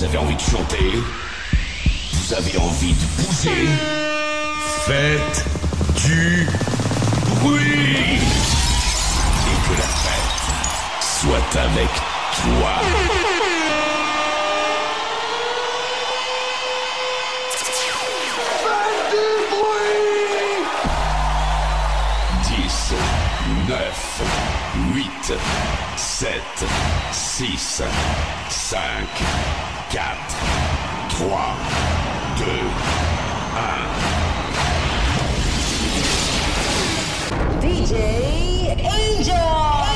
Vous avez envie de chanter Vous avez envie de bouger Faites du bruit Et que la fête soit avec toi. Dix, neuf, huit, sept, six, cinq, 4, 3, 2, 1. DJ Angel!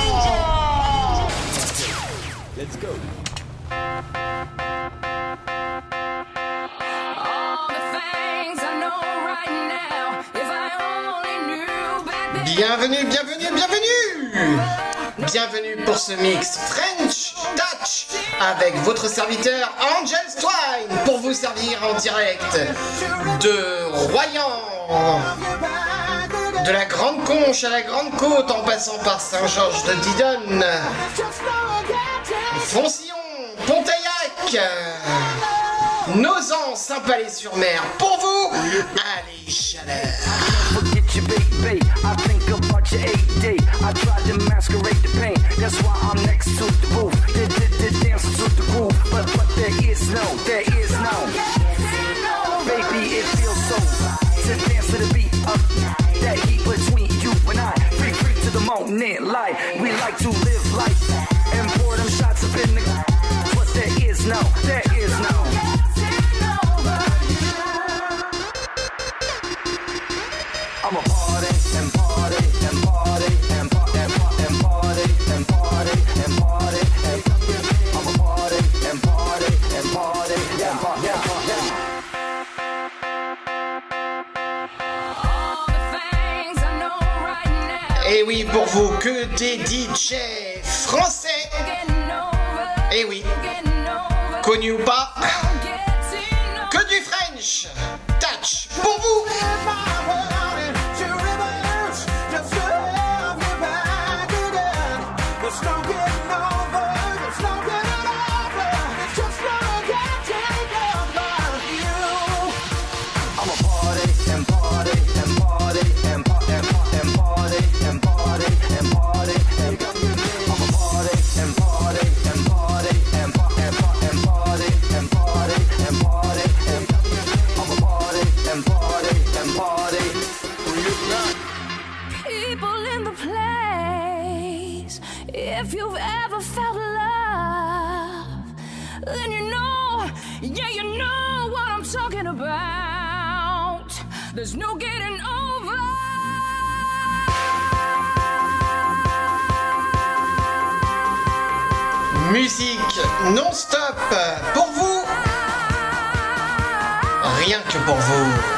Angel! Let's go! Bienvenue, bienvenue, bienvenue Bienvenue pour ce mix French Touch avec votre serviteur Angel Twine pour vous servir en direct de Royan, de la Grande Conche à la Grande Côte en passant par Saint-Georges de Didonne, Foncillon, Pontaillac, Nozan, Saint-Palais-sur-Mer. Pour vous, allez, chaleur I tried to masquerade the pain. That's why I'm next to the roof. The, the, the dance to the groove. But, but there is no, there is no. Baby, it feels so to dance to the beat of that heat between you and I. Free, free to the moment, light. We like to live pour vous, que des DJ français. Et oui, connus ou pas, Musique non-stop pour vous. Rien que pour vous.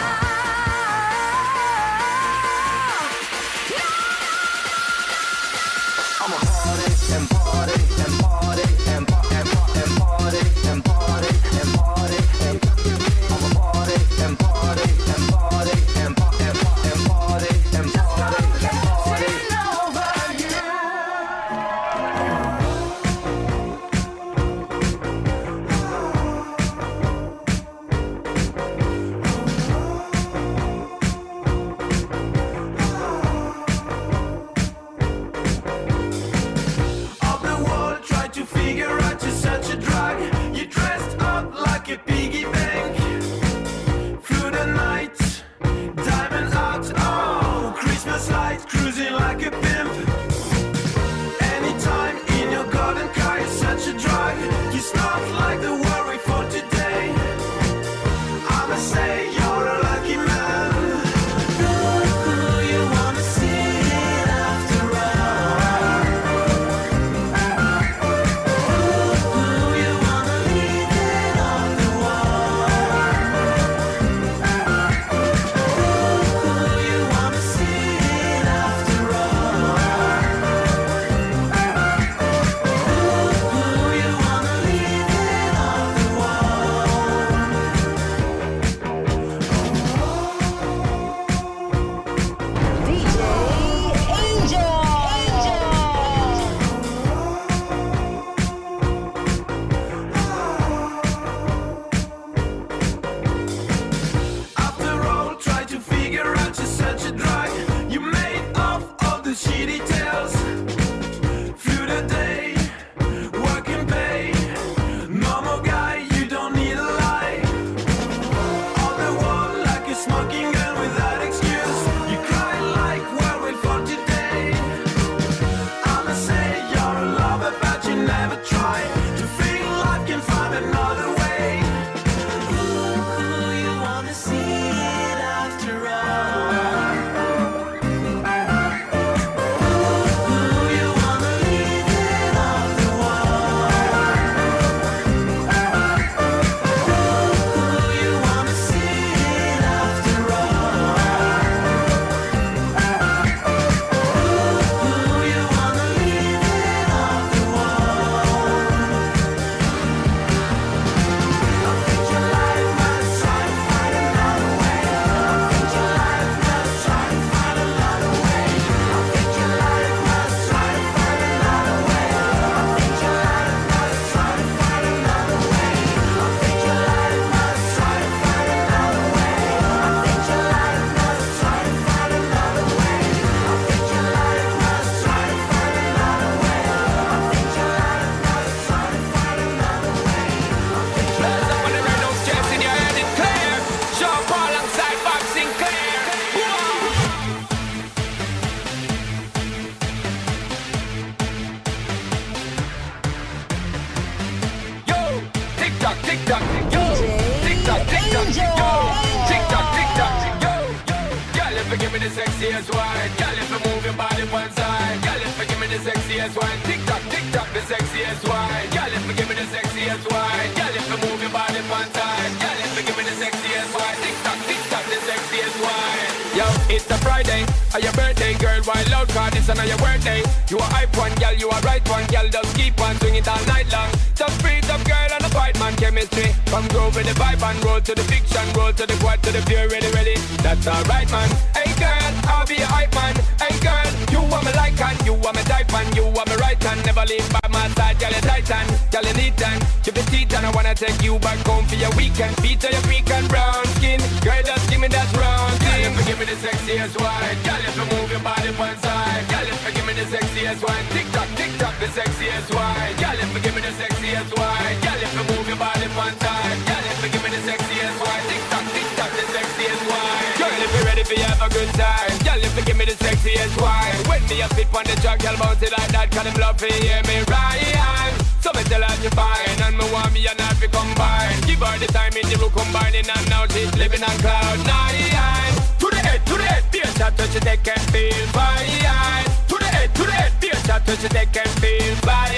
am now this living on cloud nine. To the head, to the head, be a shot, touch it, they and feel fine. To the head, to the head, be a shot, touch it, they and feel fine.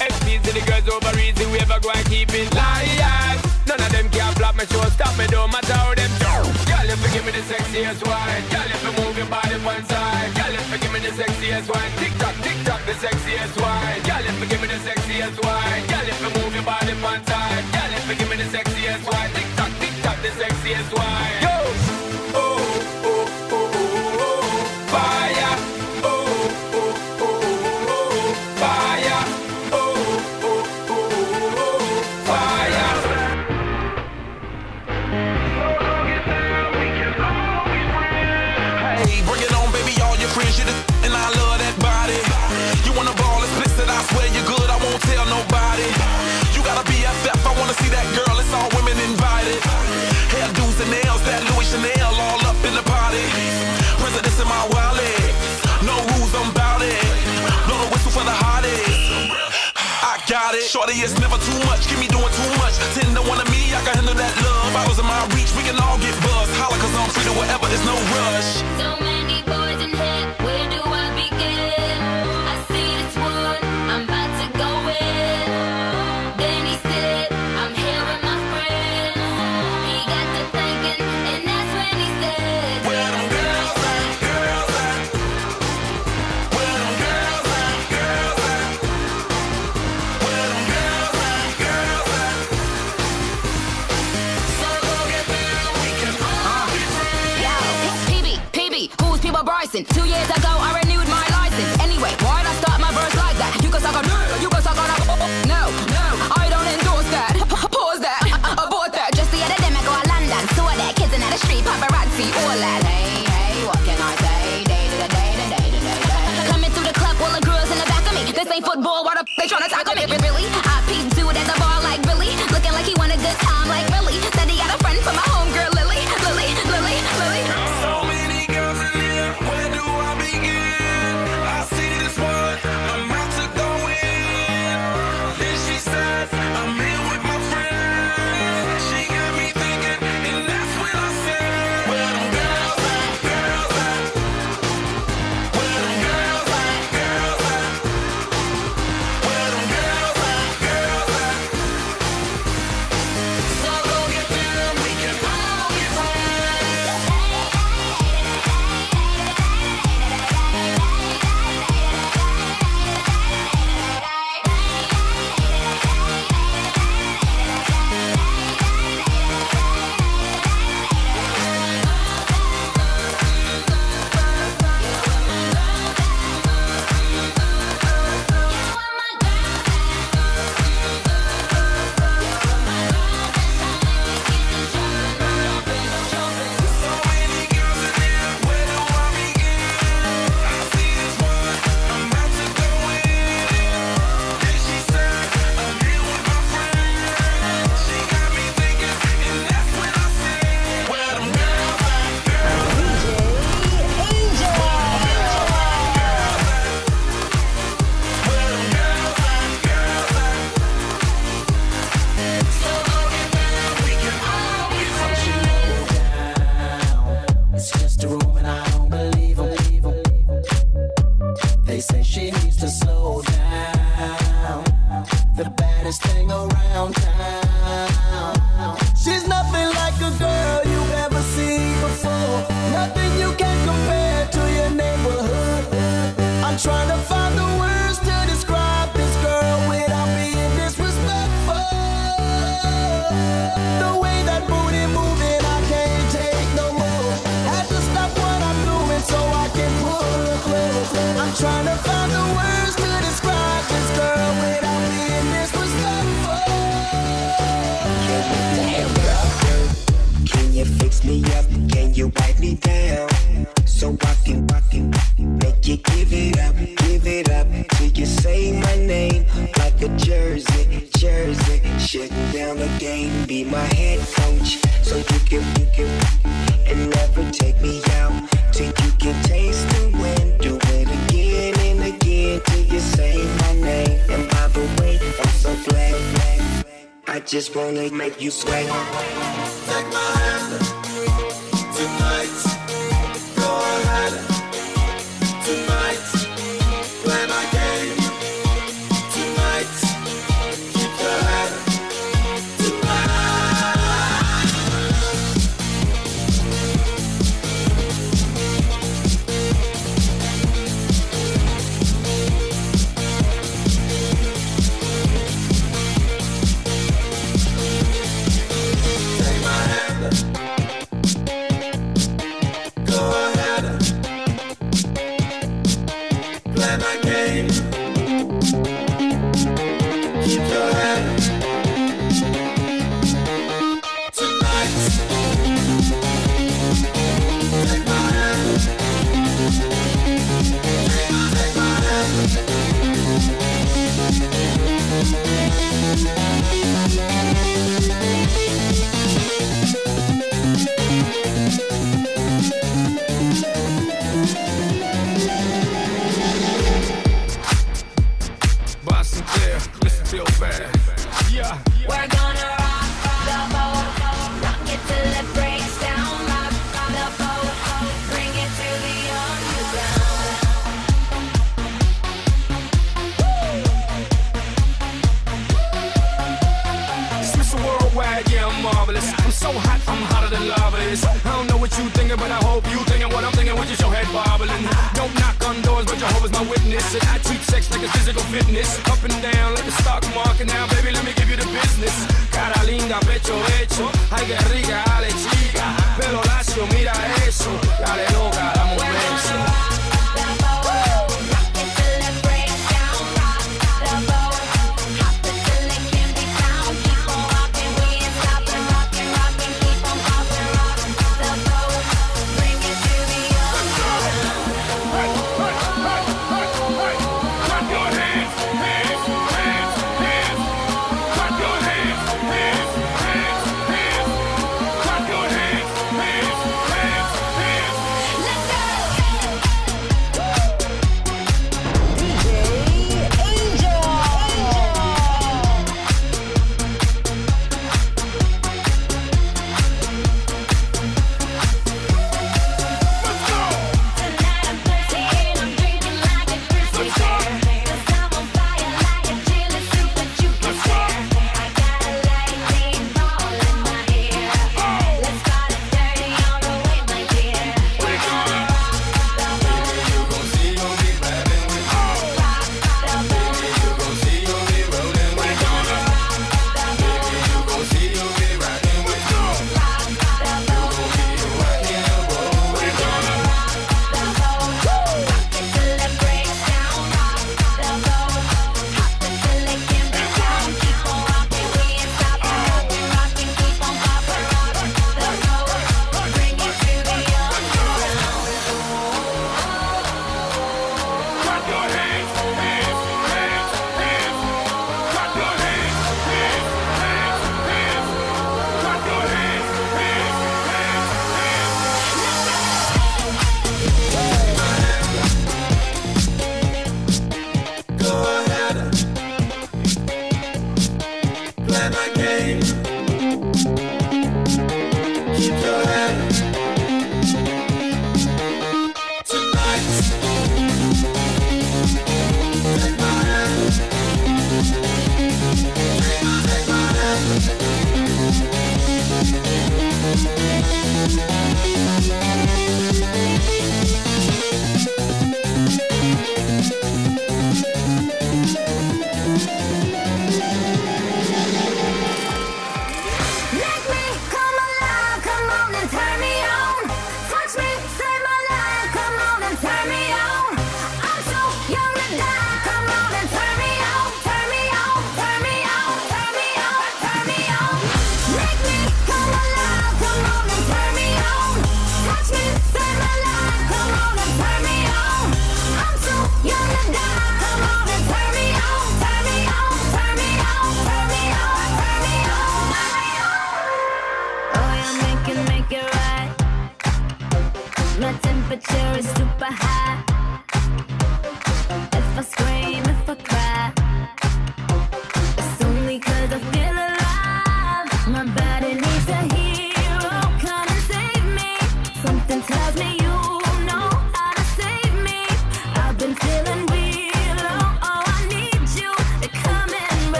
XP's to the girls over easy, we ever go and keep it live. None of them can block my show, stop me, don't matter how them do. Girl, if you give me the sexiest wine, girl, if you move your body one side, girl, if you give me the sexiest wine, tick tock, tick tock, the sexiest wine, girl, if you give me the sexiest wine, girl, if you move your body street, pop you sweat.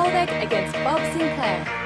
Solveig against Bob Sinclar.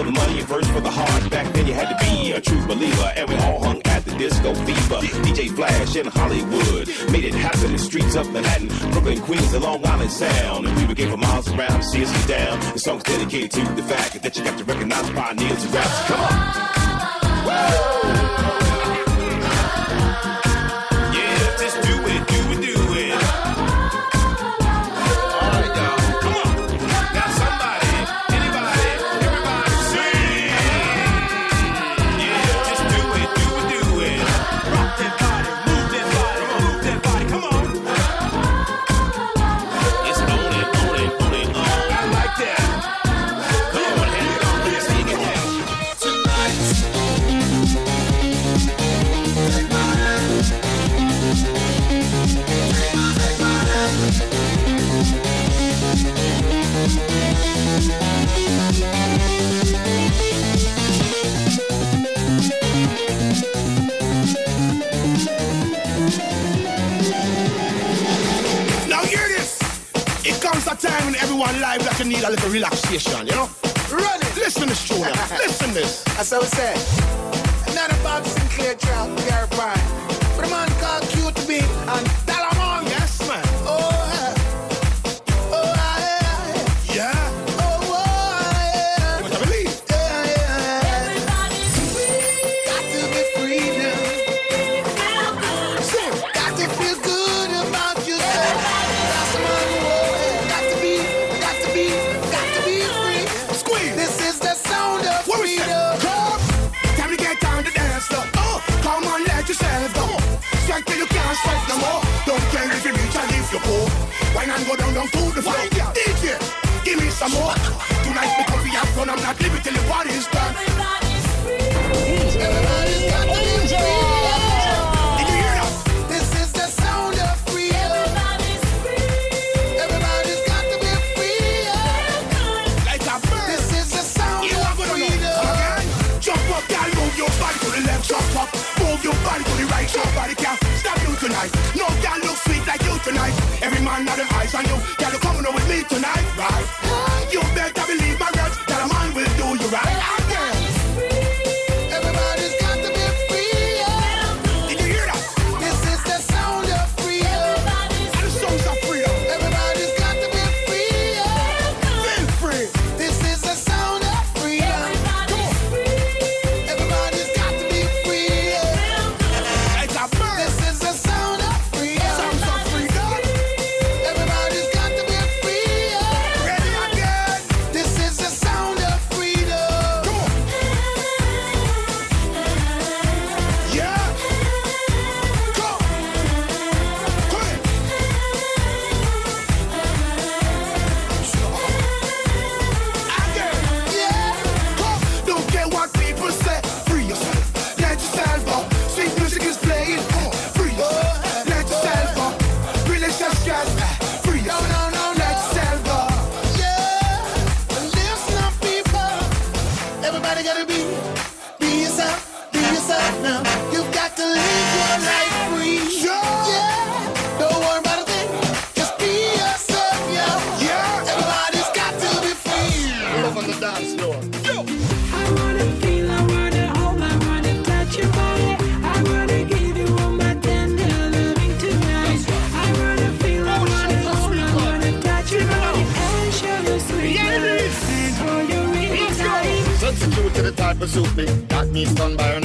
for the money and verse for the heart. Back then you had to be a true believer, and we all hung at the disco fever. DJ Flash in Hollywood made it happen in the streets of Manhattan, Brooklyn, Queens, and Long Island Sound. And we were get for miles around, see us down. The song's dedicated to the fact that you got to recognize pioneers and raps. Come on. Whoa. time when everyone live that you need a little relaxation, you know? Run it! Listen this tune, listen this. That's how it said. Not a Bob Sinclar track, Gary Prime. But a man called Cute QTB and some more. Tonight because we have fun, I'm not leaving till the party's done.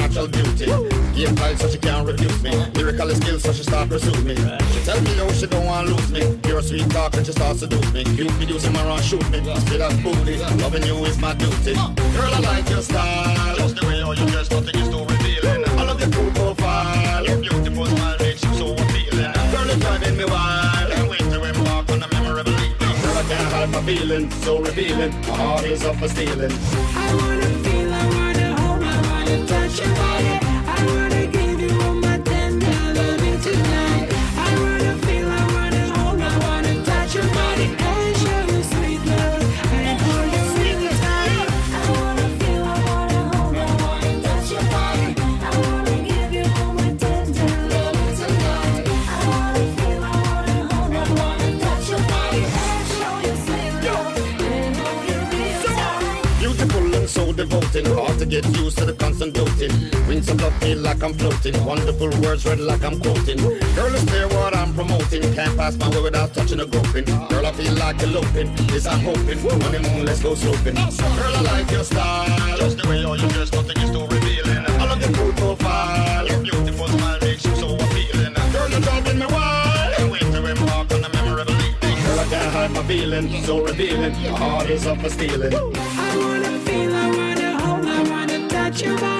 natural beauty. Game tight so she can't refuse me. Lyrical skills so she start pursue me. She tell me how she don't want lose me. Pure sweet talk and she starts seduce me. You videos in my run shoot me. Spit that booty. Eh? Loving you is my duty. Girl, I like your style. Just the way how you dress, nothing is too revealing. I love your cool profile. Your beautiful smile makes you so appealing. Girl, you're driving me wild. Can't wait to embark on a memorable evening. Girl, I can't hide my feeling, so revealing. My heart is up for stealing. I wanna feel. Keep. and doting. Rinse and blood like I'm floating. Wonderful words read like I'm quoting. Girl, it's clear what I'm promoting. Can't pass my way without touching or groping. Girl, I feel like eloping. is I'm hoping. On the moon, let's go sloping. Girl, I like your style. Just the way all you dress, nothing is too revealing. I love your cool profile. Your beautiful smile makes you so appealing. Girl, you're driving me wild. Can't wait to embark on a memorable evening. Girl, I can't hide my feeling. So revealing. My heart is up for stealing. I wanna feel, I wanna hold, I wanna touch your body.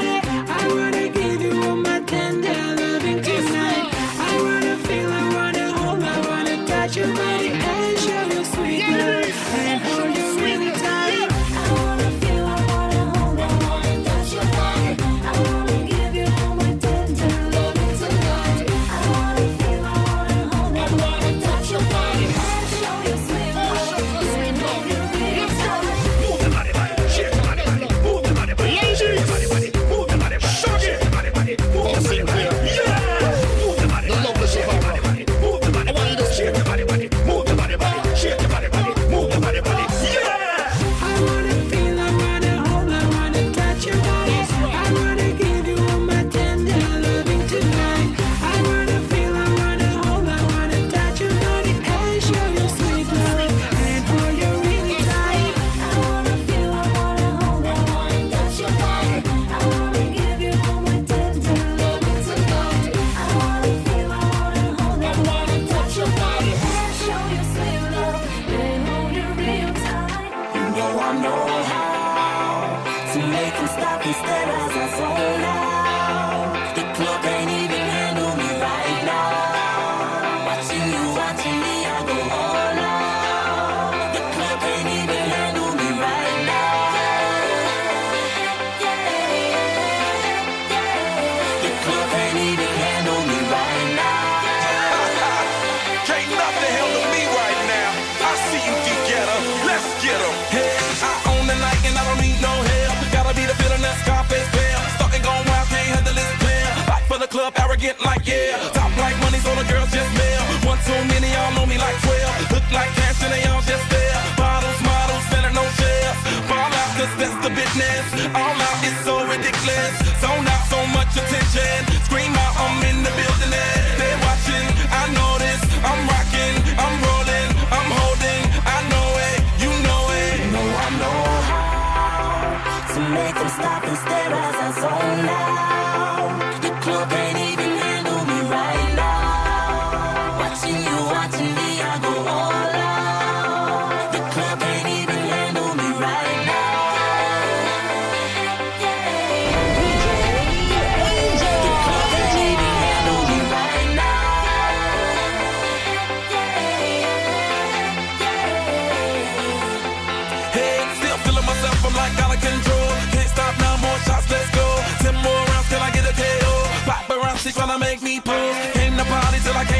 till I can't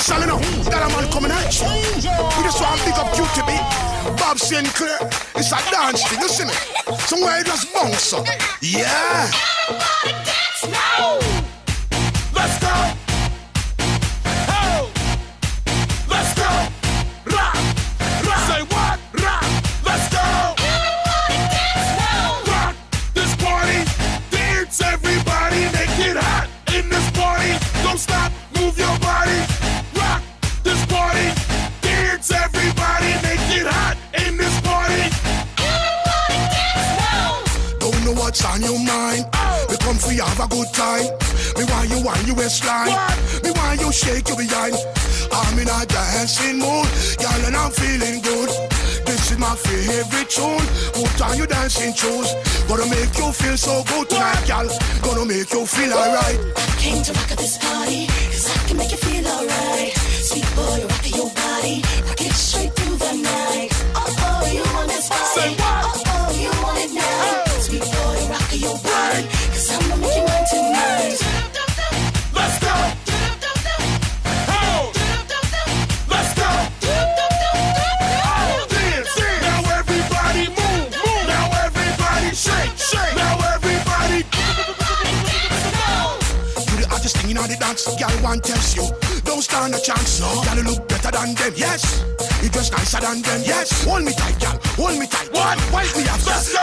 special, you know. That a man coming at you. You just want to pick up QTB. Bob Sinclar. It's a dance thing, you see me? Somewhere you just bounce up. Yeah. dancing mood, Girl, and I'm feeling good. This is my favorite tune. What time you dancing shoes. Gonna make you feel so good tonight, girl. Gonna make you feel alright. I came to rock at this party. chance. No. Gotta look better than them, yes. You dress nicer than them, yes. Hold me tight, gal. Hold me tight. What? Wipe me up, yes.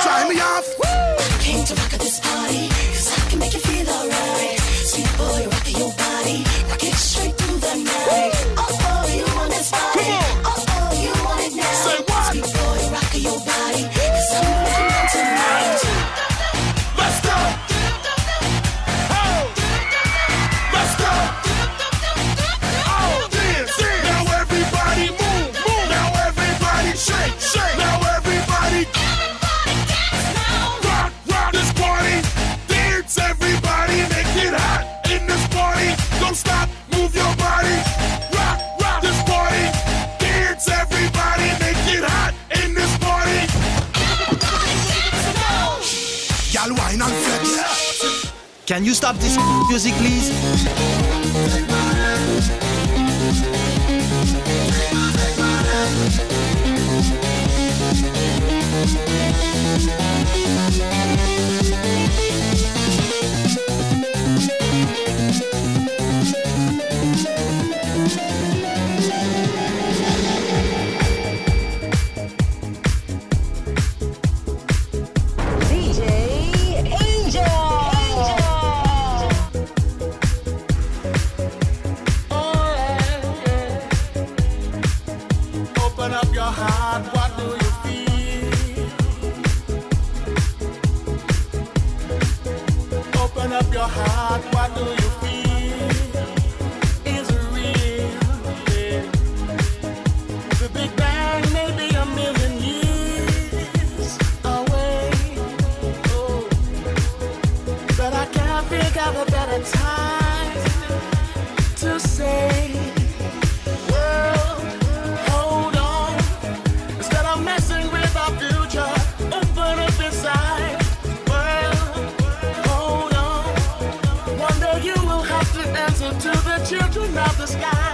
children of the sky.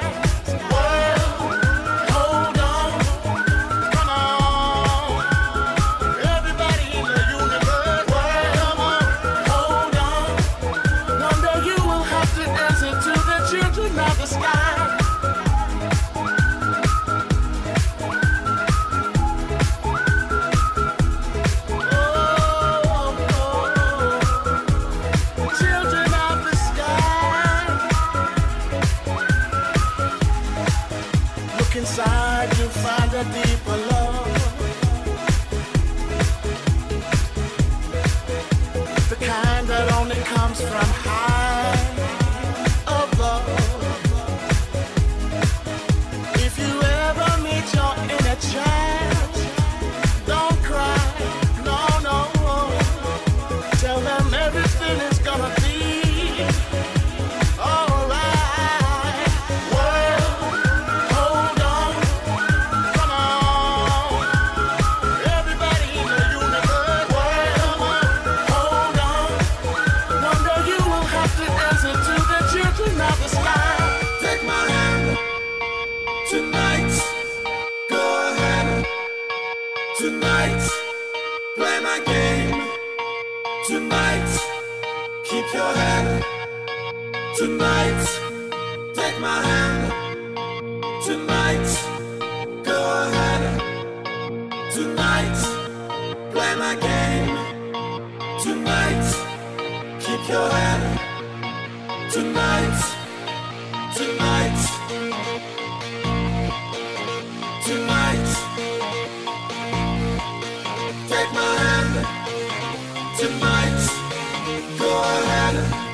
Ahead.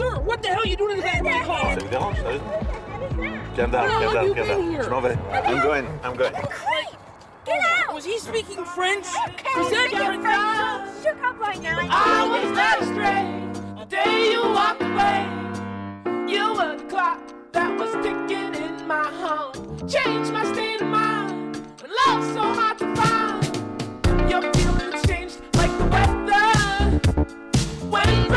Sir, what the hell are you doing in the back of my car? Ça vous dérange, sérieux? Calm down, calm down, calm down. Je m'en vais. I'm going, I'm going. Get out! Was he speaking French? Was that French? I'm shook up right now. I was led astray the day you walked away. You were the clock that was ticking in my heart. Changed my state of mind. And love so hard to find. Your feelings changed like the weather. When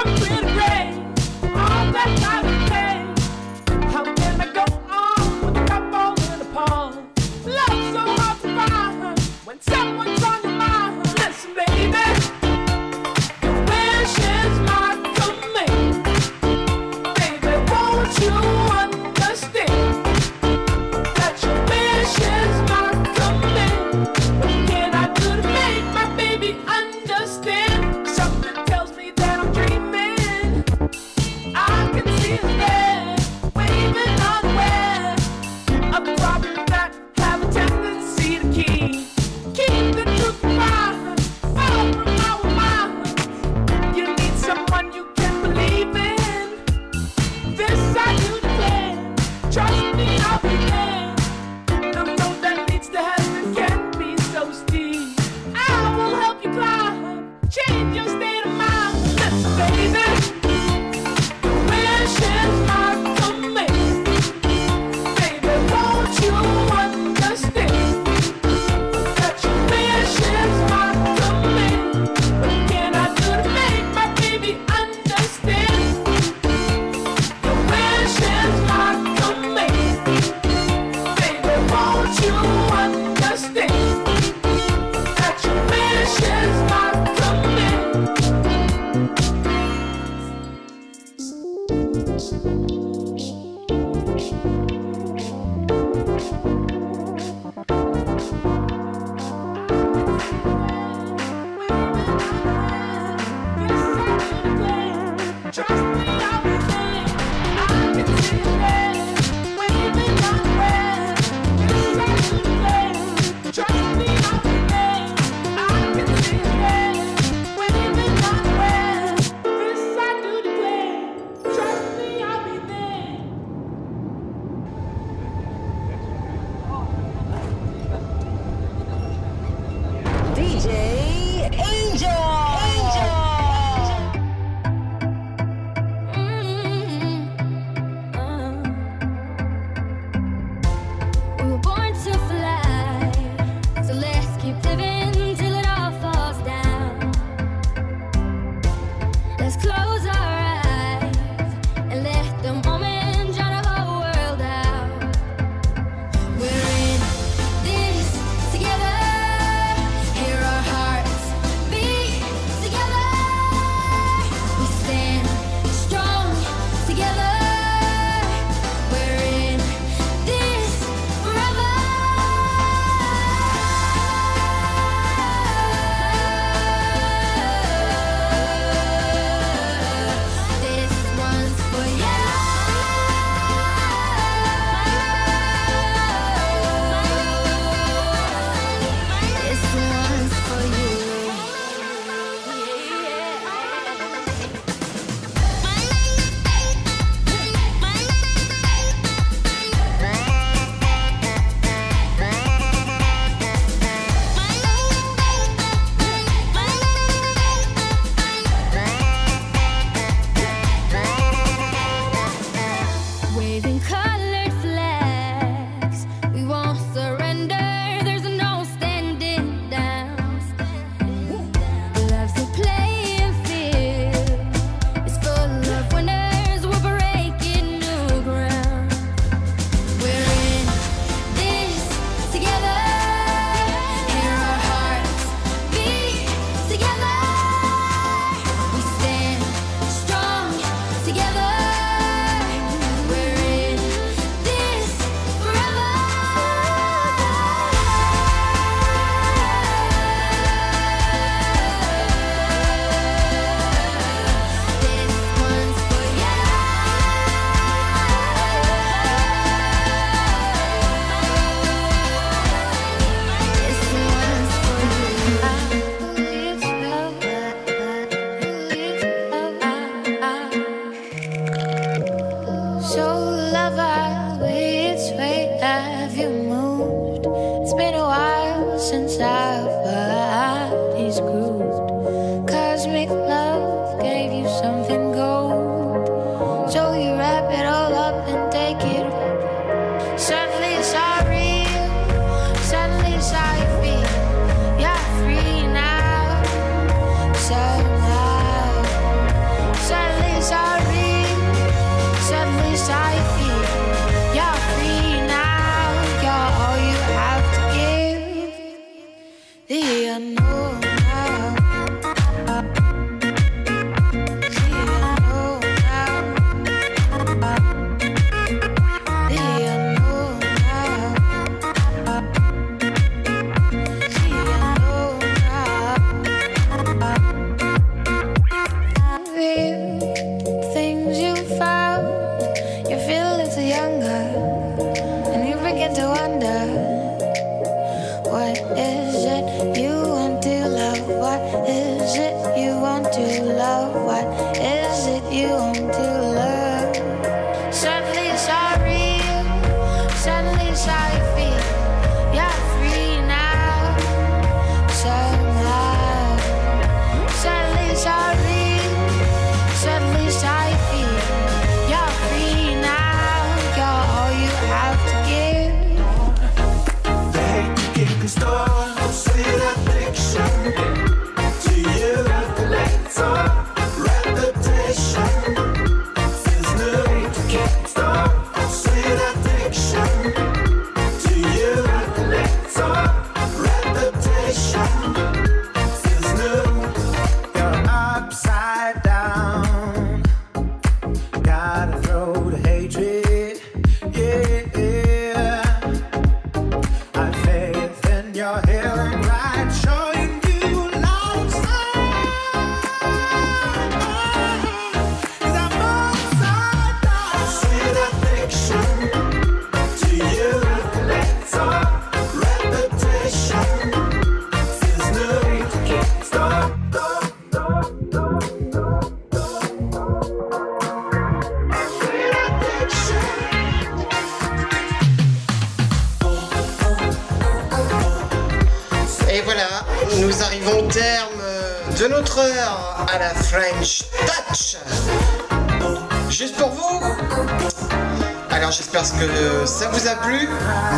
vous a plu.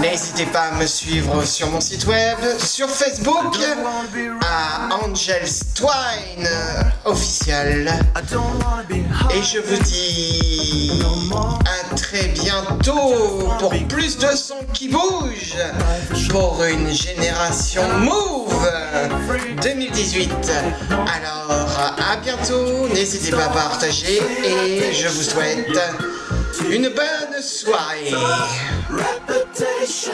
N'hésitez pas à me suivre sur mon site web, sur Facebook, à Angels Twine officiel. Et je vous dis à très bientôt pour plus de sons qui bougent pour une génération Move 2018. Alors à bientôt, n'hésitez pas à partager et je vous souhaite une bonne soirée. Reputation